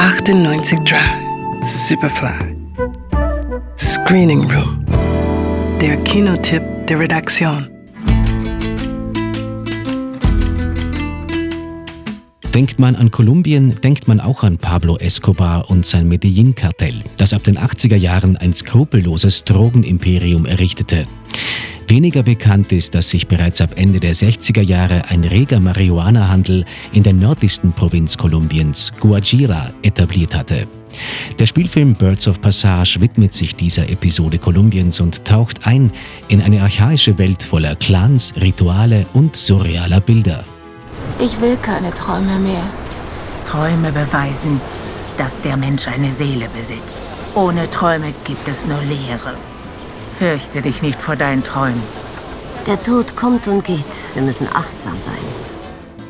98 Drive, Superfly. Screening Room. Der Kinotipp der Redaktion. Denkt man an Kolumbien, denkt man auch an Pablo Escobar und sein Medellin-Kartell, das ab den 80er Jahren ein skrupelloses Drogenimperium errichtete. Weniger bekannt ist, dass sich bereits ab Ende der 60er Jahre ein reger Marihuana-Handel in der nördlichsten Provinz Kolumbiens, Guajira, etabliert hatte. Der Spielfilm Birds of Passage widmet sich dieser Episode Kolumbiens und taucht ein in eine archaische Welt voller Clans, Rituale und surrealer Bilder. Ich will keine Träume mehr. Träume beweisen, dass der Mensch eine Seele besitzt. Ohne Träume gibt es nur Leere. Fürchte dich nicht vor deinen Träumen. Der Tod kommt und geht. Wir müssen achtsam sein.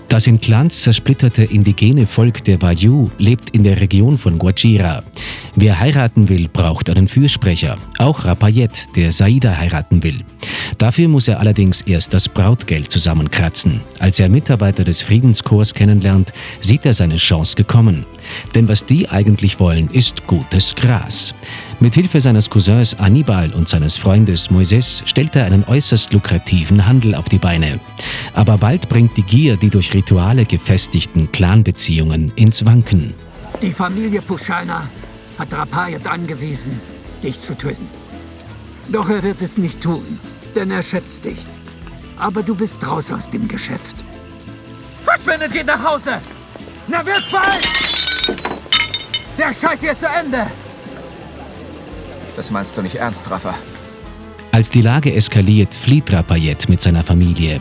Das in Clans zersplitterte indigene Volk der Bayou lebt in der Region von Guajira. Wer heiraten will, braucht einen Fürsprecher. Auch Rapayet, der Saida heiraten will. Dafür muss er allerdings erst das Brautgeld zusammenkratzen. Als er Mitarbeiter des Friedenschors kennenlernt, sieht er seine Chance gekommen. Denn was die eigentlich wollen, ist gutes Gras. Mit Hilfe seines Cousins Annibal und seines Freundes Moises stellt er einen äußerst lukrativen Handel auf die Beine. Aber bald bringt die Gier die durch Rituale gefestigten Clanbeziehungen ins Wanken. Die Familie Pushana hat Rapayet angewiesen, dich zu töten. Doch er wird es nicht tun, denn er schätzt dich. Aber du bist raus aus dem Geschäft. Verschwindet, geht nach Hause! Na, wird's bald! Der Scheiß hier ist zu Ende! Das meinst du nicht ernst, Rafa? Als die Lage eskaliert, flieht Rapayet mit seiner Familie.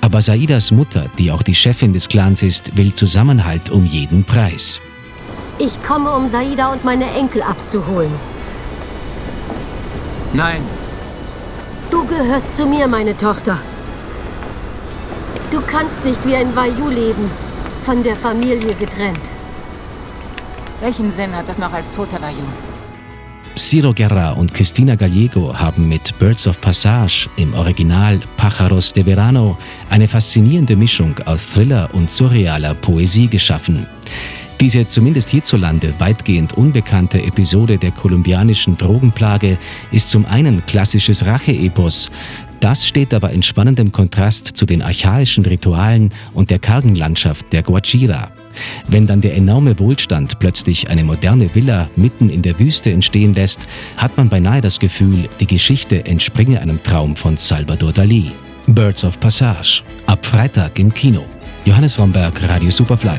Aber Saidas Mutter, die auch die Chefin des Clans ist, will Zusammenhalt um jeden Preis. Ich komme, um Saida und meine Enkel abzuholen. Nein, Du gehörst zu mir, meine Tochter. Du kannst nicht wie ein Vayu leben, von der Familie getrennt. Welchen Sinn hat das noch als toter Vayu? Ciro Guerra und Cristina Gallego haben mit Birds of Passage im Original Pájaros de Verano eine faszinierende Mischung aus Thriller und surrealer Poesie geschaffen. Diese zumindest hierzulande weitgehend unbekannte Episode der kolumbianischen Drogenplage ist zum einen klassisches Racheepos, das steht aber in spannendem Kontrast zu den archaischen Ritualen und der kargen Landschaft der Guajira. Wenn dann der enorme Wohlstand plötzlich eine moderne Villa mitten in der Wüste entstehen lässt, hat man beinahe das Gefühl, die Geschichte entspringe einem Traum von Salvador Dali. Birds of Passage. Ab Freitag im Kino. Johannes Romberg, Radio Superfly.